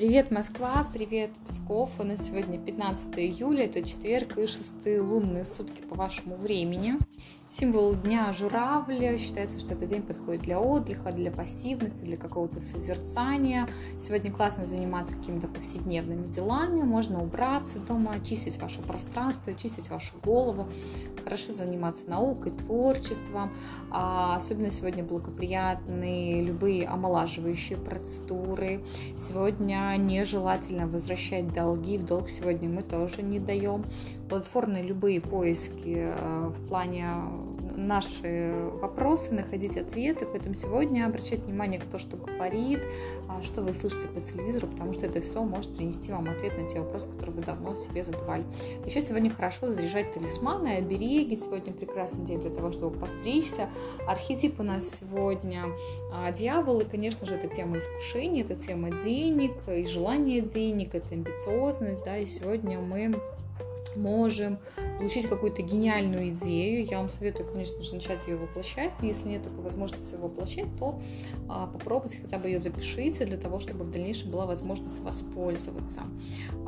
Привет, Москва, привет, Псков. У нас сегодня 15 июля, это четверг и шестые лунные сутки по вашему времени. Символ дня журавля. Считается, что этот день подходит для отдыха, для пассивности, для какого-то созерцания. Сегодня классно заниматься какими-то повседневными делами. Можно убраться дома, очистить ваше пространство, очистить вашу голову. Хорошо заниматься наукой, творчеством. А особенно сегодня благоприятны любые омолаживающие процедуры. Сегодня нежелательно возвращать долги. В долг сегодня мы тоже не даем. Платформные любые поиски э, в плане наши вопросы, находить ответы. Поэтому сегодня обращать внимание, кто что говорит, а, что вы слышите по телевизору, потому что это все может принести вам ответ на те вопросы, которые вы давно себе задавали. Еще сегодня хорошо заряжать талисманы, обереги. Сегодня прекрасный день для того, чтобы постричься. Архетип у нас сегодня а, дьявол, и, конечно же, это тема искушений, это тема денег и желания денег, это амбициозность, да, и сегодня мы можем получить какую-то гениальную идею. Я вам советую, конечно же, начать ее воплощать. Если нет такой возможности ее воплощать, то а, попробуйте хотя бы ее запишите для того, чтобы в дальнейшем была возможность воспользоваться.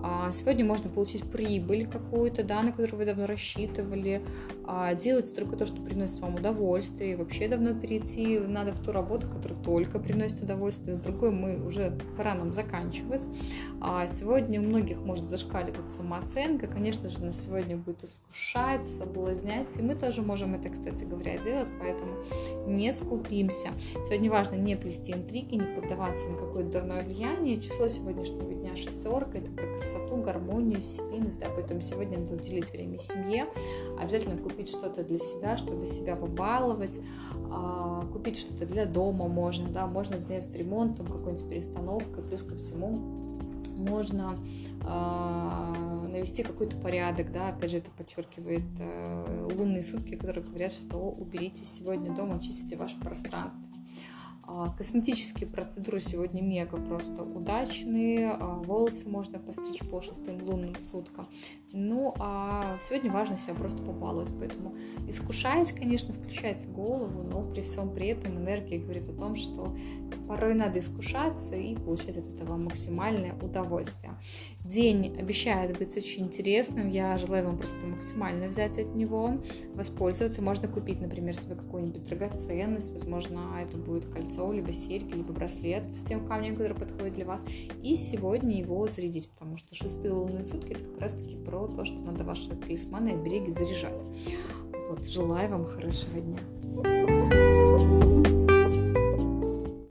А, сегодня можно получить прибыль какую-то, да, на которую вы давно рассчитывали. А, делайте только то, что приносит вам удовольствие. И вообще давно перейти надо в ту работу, которая только приносит удовольствие. С другой мы уже пора нам заканчивать. А, сегодня у многих может зашкаливать самооценка. Конечно же, на сегодня будет искушать, соблазнять. И мы тоже можем это, кстати говоря, делать, поэтому не скупимся. Сегодня важно не плести интриги, не поддаваться на какое-то дурное влияние. Число сегодняшнего дня шестерка, это про красоту, гармонию, семейность, да, поэтому сегодня надо уделить время семье, обязательно купить что-то для себя, чтобы себя побаловать, а, купить что-то для дома можно, да, можно сделать ремонтом, какой-нибудь перестановкой, плюс ко всему можно э, навести какой-то порядок, да, опять же это подчеркивает э, лунные сутки, которые говорят, что уберите сегодня дома, очистите ваше пространство. А, косметические процедуры сегодня мега просто удачные, а, волосы можно постричь по шестым лунным суткам. Ну, а сегодня важно себя просто побаловать, поэтому искушаясь, конечно, включать голову, но при всем при этом энергия говорит о том, что порой надо искушаться и получать от этого максимальное удовольствие. День обещает быть очень интересным, я желаю вам просто максимально взять от него, воспользоваться. Можно купить, например, себе какую-нибудь драгоценность, возможно, это будет кольцо, либо серьги, либо браслет с тем камнем, который подходит для вас, и сегодня его зарядить, потому что шестые лунные сутки это как раз-таки про то, что надо ваши талисманы и береги заряжать. Вот, желаю вам хорошего дня.